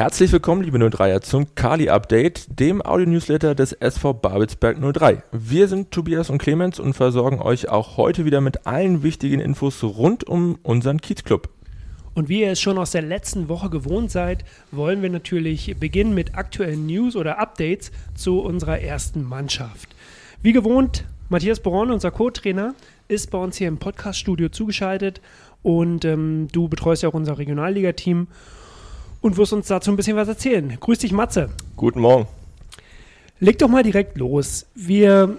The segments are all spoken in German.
Herzlich willkommen, liebe 03er, zum Kali-Update, dem Audio-Newsletter des SV Babelsberg 03. Wir sind Tobias und Clemens und versorgen euch auch heute wieder mit allen wichtigen Infos rund um unseren Kiezclub. Und wie ihr es schon aus der letzten Woche gewohnt seid, wollen wir natürlich beginnen mit aktuellen News oder Updates zu unserer ersten Mannschaft. Wie gewohnt, Matthias Boron, unser Co-Trainer, ist bei uns hier im Podcast-Studio zugeschaltet und ähm, du betreust ja auch unser Regionalliga-Team und wirst uns dazu ein bisschen was erzählen. Grüß dich, Matze. Guten Morgen. Leg doch mal direkt los. Wir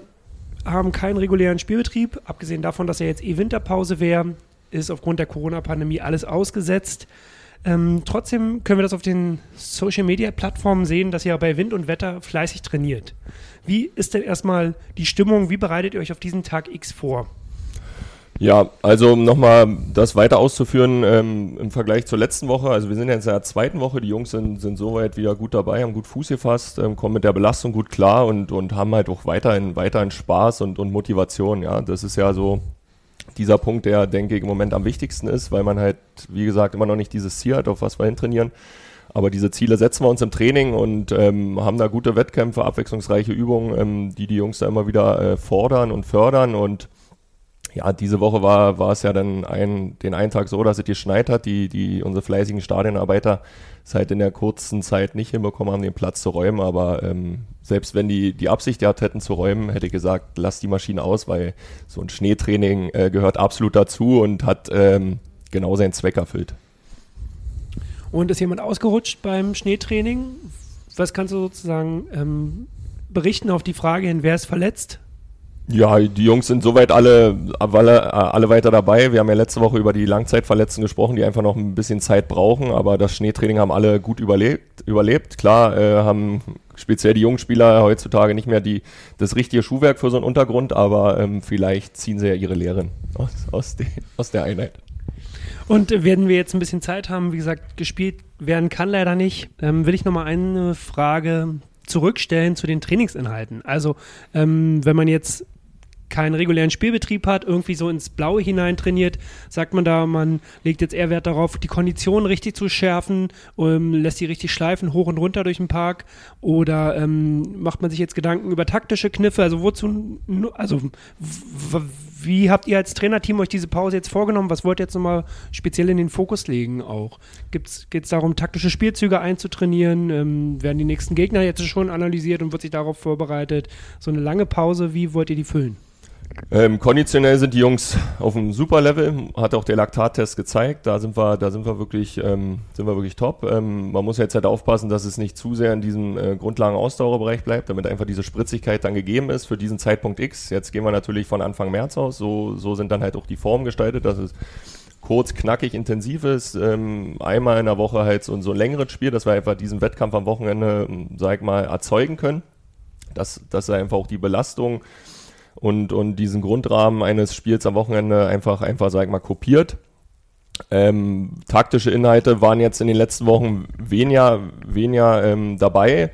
haben keinen regulären Spielbetrieb, abgesehen davon, dass ja jetzt eh Winterpause wäre, ist aufgrund der Corona-Pandemie alles ausgesetzt. Ähm, trotzdem können wir das auf den Social-Media-Plattformen sehen, dass ihr bei Wind und Wetter fleißig trainiert. Wie ist denn erstmal die Stimmung? Wie bereitet ihr euch auf diesen Tag X vor? Ja, also um nochmal das weiter auszuführen ähm, im Vergleich zur letzten Woche. Also wir sind jetzt in der zweiten Woche, die Jungs sind, sind soweit wieder gut dabei, haben gut Fuß gefasst, ähm, kommen mit der Belastung gut klar und, und haben halt auch weiterhin, weiterhin Spaß und, und Motivation. Ja, das ist ja so dieser Punkt, der, denke ich, im Moment am wichtigsten ist, weil man halt, wie gesagt, immer noch nicht dieses Ziel hat, auf was wir hin trainieren. Aber diese Ziele setzen wir uns im Training und ähm, haben da gute Wettkämpfe, abwechslungsreiche Übungen, ähm, die die Jungs da immer wieder äh, fordern und fördern und ja, diese Woche war, war es ja dann ein, den einen Tag so, dass es geschneit hat. Die, die, unsere fleißigen Stadionarbeiter es halt in der kurzen Zeit nicht hinbekommen haben, den Platz zu räumen. Aber ähm, selbst wenn die die Absicht gehabt hätten zu räumen, hätte ich gesagt, lass die Maschine aus, weil so ein Schneetraining äh, gehört absolut dazu und hat ähm, genau seinen Zweck erfüllt. Und ist jemand ausgerutscht beim Schneetraining? Was kannst du sozusagen ähm, berichten auf die Frage hin, wer ist verletzt? Ja, die Jungs sind soweit alle, alle, alle weiter dabei. Wir haben ja letzte Woche über die Langzeitverletzten gesprochen, die einfach noch ein bisschen Zeit brauchen, aber das Schneetraining haben alle gut überlebt. überlebt. Klar, äh, haben speziell die jungen Spieler heutzutage nicht mehr die, das richtige Schuhwerk für so einen Untergrund, aber ähm, vielleicht ziehen sie ja ihre Lehren aus, aus, de, aus der Einheit. Und werden wir jetzt ein bisschen Zeit haben, wie gesagt, gespielt werden kann leider nicht, ähm, will ich nochmal eine Frage zurückstellen zu den Trainingsinhalten. Also, ähm, wenn man jetzt keinen regulären Spielbetrieb hat, irgendwie so ins Blaue hinein trainiert, sagt man da, man legt jetzt eher Wert darauf, die Konditionen richtig zu schärfen, ähm, lässt sie richtig schleifen, hoch und runter durch den Park oder ähm, macht man sich jetzt Gedanken über taktische Kniffe, also wozu, also wie habt ihr als Trainerteam euch diese Pause jetzt vorgenommen? Was wollt ihr jetzt nochmal speziell in den Fokus legen auch? Geht es darum, taktische Spielzüge einzutrainieren? Ähm, werden die nächsten Gegner jetzt schon analysiert und wird sich darauf vorbereitet? So eine lange Pause, wie wollt ihr die füllen? Ähm, konditionell sind die Jungs auf einem super Level, hat auch der Laktattest gezeigt. Da sind wir, da sind wir wirklich, ähm, sind wir wirklich top. Ähm, man muss jetzt halt aufpassen, dass es nicht zu sehr in diesem äh, Grundlagen-Ausdauerbereich bleibt, damit einfach diese Spritzigkeit dann gegeben ist für diesen Zeitpunkt X. Jetzt gehen wir natürlich von Anfang März aus. So, so sind dann halt auch die Formen gestaltet, dass es kurz, knackig, intensiv ist. Ähm, einmal in der Woche halt so, so ein längeres Spiel, dass wir einfach diesen Wettkampf am Wochenende, sag ich mal, erzeugen können. Dass, dass einfach auch die Belastung und, und diesen Grundrahmen eines Spiels am Wochenende einfach, einfach, sag ich mal, kopiert. Ähm, taktische Inhalte waren jetzt in den letzten Wochen weniger, weniger ähm, dabei.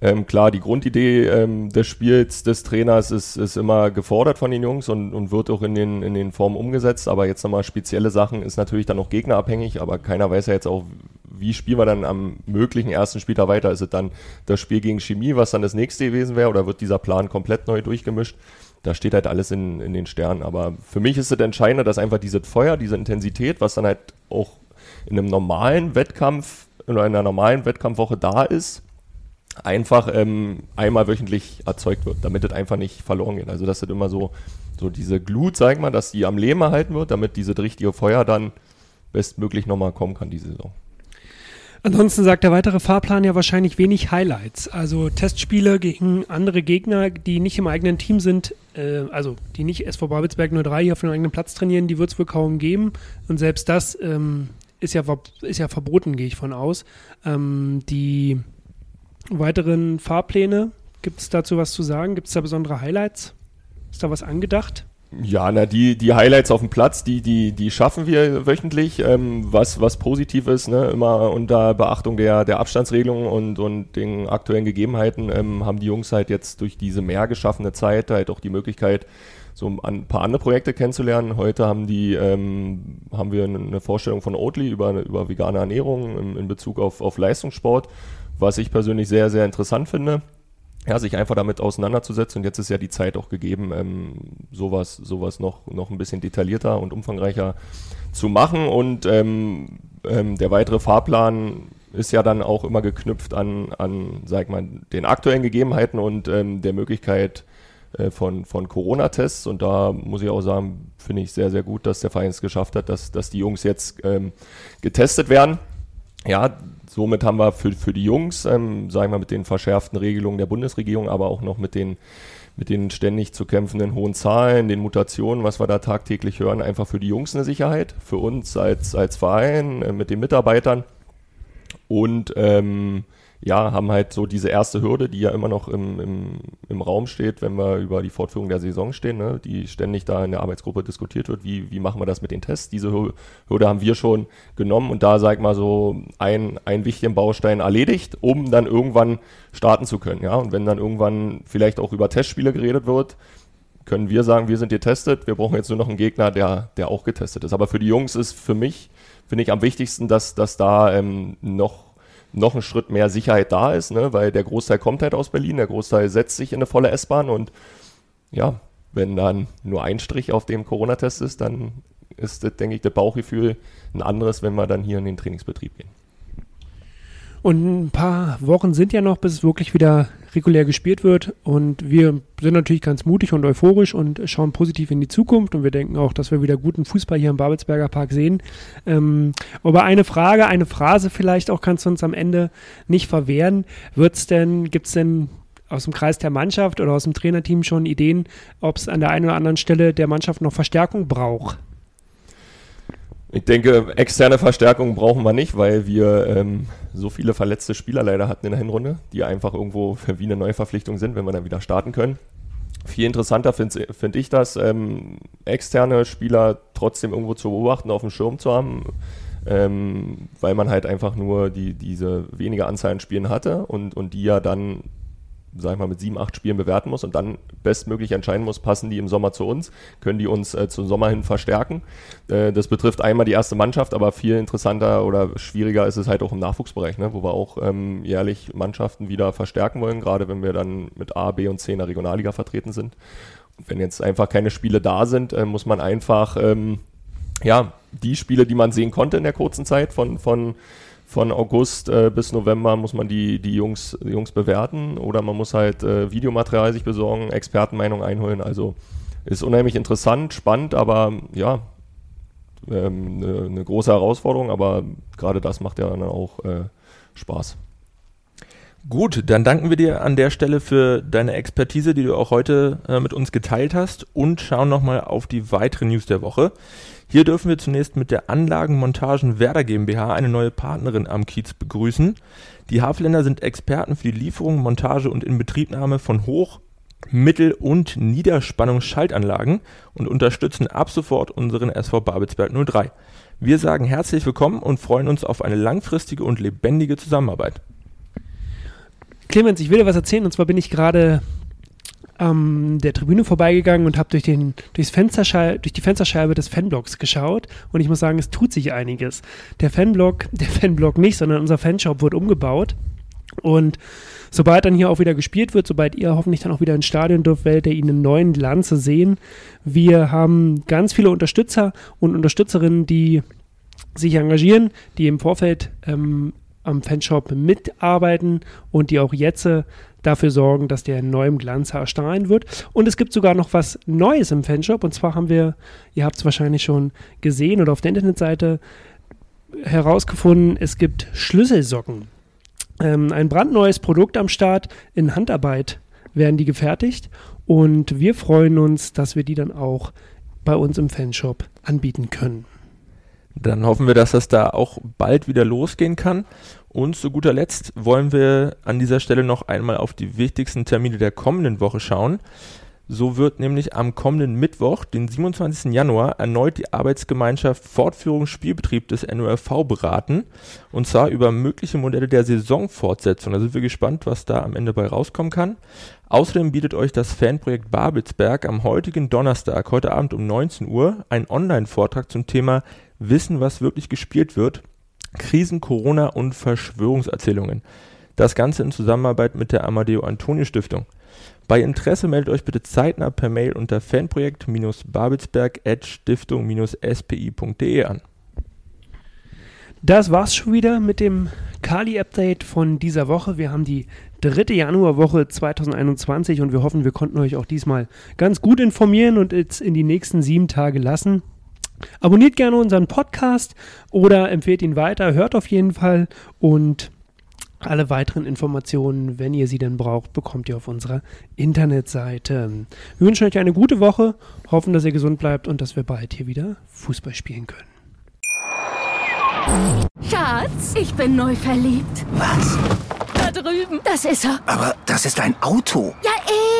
Ähm, klar, die Grundidee ähm, des Spiels des Trainers ist, ist immer gefordert von den Jungs und, und wird auch in den, in den Formen umgesetzt. Aber jetzt nochmal spezielle Sachen ist natürlich dann auch gegnerabhängig. Aber keiner weiß ja jetzt auch, wie spielen wir dann am möglichen ersten Spieltag weiter? Ist es dann das Spiel gegen Chemie, was dann das nächste gewesen wäre? Oder wird dieser Plan komplett neu durchgemischt? Da steht halt alles in, in den Sternen. Aber für mich ist es entscheidender, dass einfach dieses Feuer, diese Intensität, was dann halt auch in einem normalen Wettkampf, in einer normalen Wettkampfwoche da ist, einfach ähm, einmal wöchentlich erzeugt wird, damit es einfach nicht verloren geht. Also dass das immer so, so diese Glut, sag mal, dass die am Leben erhalten wird, damit dieses richtige Feuer dann bestmöglich nochmal kommen kann diese Saison. Ansonsten sagt der weitere Fahrplan ja wahrscheinlich wenig Highlights. Also Testspiele gegen andere Gegner, die nicht im eigenen Team sind, äh, also die nicht SV Babelsberg 03 hier auf dem eigenen Platz trainieren, die wird es wohl kaum geben. Und selbst das ähm, ist, ja, ist ja verboten, gehe ich von aus. Ähm, die weiteren Fahrpläne, gibt es dazu was zu sagen? Gibt es da besondere Highlights? Ist da was angedacht? Ja, na, die, die Highlights auf dem Platz, die, die, die schaffen wir wöchentlich. Ähm, was, was positiv ist, ne, immer unter Beachtung der, der Abstandsregelungen und, und den aktuellen Gegebenheiten, ähm, haben die Jungs halt jetzt durch diese mehr geschaffene Zeit halt auch die Möglichkeit, so ein paar andere Projekte kennenzulernen. Heute haben die, ähm, haben wir eine Vorstellung von Oatly über, über vegane Ernährung in, in Bezug auf, auf Leistungssport, was ich persönlich sehr, sehr interessant finde ja, sich einfach damit auseinanderzusetzen. Und jetzt ist ja die Zeit auch gegeben, ähm, sowas, sowas noch, noch ein bisschen detaillierter und umfangreicher zu machen. Und ähm, ähm, der weitere Fahrplan ist ja dann auch immer geknüpft an, an sag mal, den aktuellen Gegebenheiten und ähm, der Möglichkeit äh, von, von Corona-Tests. Und da muss ich auch sagen, finde ich sehr, sehr gut, dass der Verein es geschafft hat, dass, dass die Jungs jetzt ähm, getestet werden. Ja, somit haben wir für, für die Jungs, ähm, sagen wir mit den verschärften Regelungen der Bundesregierung, aber auch noch mit den, mit den ständig zu kämpfenden hohen Zahlen, den Mutationen, was wir da tagtäglich hören, einfach für die Jungs eine Sicherheit, für uns als, als Verein, äh, mit den Mitarbeitern. Und ähm, ja, haben halt so diese erste Hürde, die ja immer noch im, im, im Raum steht, wenn wir über die Fortführung der Saison stehen, ne, die ständig da in der Arbeitsgruppe diskutiert wird, wie, wie machen wir das mit den Tests. Diese Hürde haben wir schon genommen und da, sag mal, so ein, ein wichtigen Baustein erledigt, um dann irgendwann starten zu können. Ja? Und wenn dann irgendwann vielleicht auch über Testspiele geredet wird, können wir sagen, wir sind getestet, wir brauchen jetzt nur noch einen Gegner, der, der auch getestet ist. Aber für die Jungs ist für mich, finde ich, am wichtigsten, dass, dass da ähm, noch noch ein Schritt mehr Sicherheit da ist, ne? weil der Großteil kommt halt aus Berlin, der Großteil setzt sich in eine volle S-Bahn und ja, wenn dann nur ein Strich auf dem Corona-Test ist, dann ist, das, denke ich, das Bauchgefühl ein anderes, wenn wir dann hier in den Trainingsbetrieb gehen. Und ein paar Wochen sind ja noch, bis es wirklich wieder regulär gespielt wird. Und wir sind natürlich ganz mutig und euphorisch und schauen positiv in die Zukunft. Und wir denken auch, dass wir wieder guten Fußball hier im Babelsberger Park sehen. Ähm, aber eine Frage, eine Phrase vielleicht auch kannst du uns am Ende nicht verwehren. Wird's denn, gibt's denn aus dem Kreis der Mannschaft oder aus dem Trainerteam schon Ideen, ob es an der einen oder anderen Stelle der Mannschaft noch Verstärkung braucht? Ich denke, externe Verstärkung brauchen wir nicht, weil wir ähm, so viele verletzte Spieler leider hatten in der Hinrunde, die einfach irgendwo wie eine Neuverpflichtung sind, wenn wir dann wieder starten können. Viel interessanter finde find ich das, ähm, externe Spieler trotzdem irgendwo zu beobachten, auf dem Schirm zu haben, ähm, weil man halt einfach nur die, diese wenige Anzahl an Spielen hatte und, und die ja dann sag ich mal, mit sieben, acht Spielen bewerten muss und dann bestmöglich entscheiden muss, passen die im Sommer zu uns, können die uns äh, zum Sommer hin verstärken. Äh, das betrifft einmal die erste Mannschaft, aber viel interessanter oder schwieriger ist es halt auch im Nachwuchsbereich, ne, wo wir auch ähm, jährlich Mannschaften wieder verstärken wollen, gerade wenn wir dann mit A, B und C in der Regionalliga vertreten sind. Und wenn jetzt einfach keine Spiele da sind, äh, muss man einfach ähm, ja, die Spiele, die man sehen konnte in der kurzen Zeit von, von von August äh, bis November muss man die, die, Jungs, die Jungs bewerten oder man muss halt äh, Videomaterial sich besorgen, Expertenmeinung einholen. Also ist unheimlich interessant, spannend, aber ja, eine ähm, ne, ne große Herausforderung, aber gerade das macht ja dann auch äh, Spaß. Gut, dann danken wir dir an der Stelle für deine Expertise, die du auch heute äh, mit uns geteilt hast und schauen nochmal auf die weitere News der Woche. Hier dürfen wir zunächst mit der Anlagenmontagen Werder GmbH eine neue Partnerin am Kiez begrüßen. Die Hafländer sind Experten für die Lieferung, Montage und Inbetriebnahme von Hoch-, Mittel- und Niederspannungsschaltanlagen und unterstützen ab sofort unseren SV Babelsberg 03. Wir sagen herzlich willkommen und freuen uns auf eine langfristige und lebendige Zusammenarbeit. Clemens, ich will dir was erzählen und zwar bin ich gerade ähm, der Tribüne vorbeigegangen und habe durch, Fensterschei durch die Fensterscheibe des Fanblocks geschaut und ich muss sagen, es tut sich einiges. Der Fanblock, der Fanblock nicht, sondern unser Fanshop wird umgebaut und sobald dann hier auch wieder gespielt wird, sobald ihr hoffentlich dann auch wieder ins Stadion dürft, werdet ihr ihn in neuen Glanze sehen. Wir haben ganz viele Unterstützer und Unterstützerinnen, die sich engagieren, die im Vorfeld ähm, am Fanshop mitarbeiten und die auch jetzt äh, dafür sorgen, dass der in neuem Glanz erstrahlen wird. Und es gibt sogar noch was Neues im Fanshop. Und zwar haben wir, ihr habt es wahrscheinlich schon gesehen oder auf der Internetseite herausgefunden, es gibt Schlüsselsocken. Ähm, ein brandneues Produkt am Start. In Handarbeit werden die gefertigt. Und wir freuen uns, dass wir die dann auch bei uns im Fanshop anbieten können. Dann hoffen wir, dass das da auch bald wieder losgehen kann. Und zu guter Letzt wollen wir an dieser Stelle noch einmal auf die wichtigsten Termine der kommenden Woche schauen. So wird nämlich am kommenden Mittwoch, den 27. Januar, erneut die Arbeitsgemeinschaft Fortführung Spielbetrieb des NORV beraten. Und zwar über mögliche Modelle der Saisonfortsetzung. Da sind wir gespannt, was da am Ende bei rauskommen kann. Außerdem bietet euch das Fanprojekt Babelsberg am heutigen Donnerstag, heute Abend um 19 Uhr, einen Online-Vortrag zum Thema Wissen, was wirklich gespielt wird. Krisen, Corona und Verschwörungserzählungen. Das Ganze in Zusammenarbeit mit der Amadeo Antonio Stiftung. Bei Interesse meldet euch bitte zeitnah per Mail unter fanprojekt-babelsberg-stiftung-spi.de an. Das war's schon wieder mit dem Kali-Update von dieser Woche. Wir haben die dritte Januarwoche 2021 und wir hoffen, wir konnten euch auch diesmal ganz gut informieren und jetzt in die nächsten sieben Tage lassen. Abonniert gerne unseren Podcast oder empfehlt ihn weiter, hört auf jeden Fall und alle weiteren Informationen, wenn ihr sie denn braucht, bekommt ihr auf unserer Internetseite. Wir wünschen euch eine gute Woche, hoffen, dass ihr gesund bleibt und dass wir bald hier wieder Fußball spielen können. Schatz, ich bin neu verliebt. Was? Da drüben. Das ist er. Aber das ist ein Auto. Ja,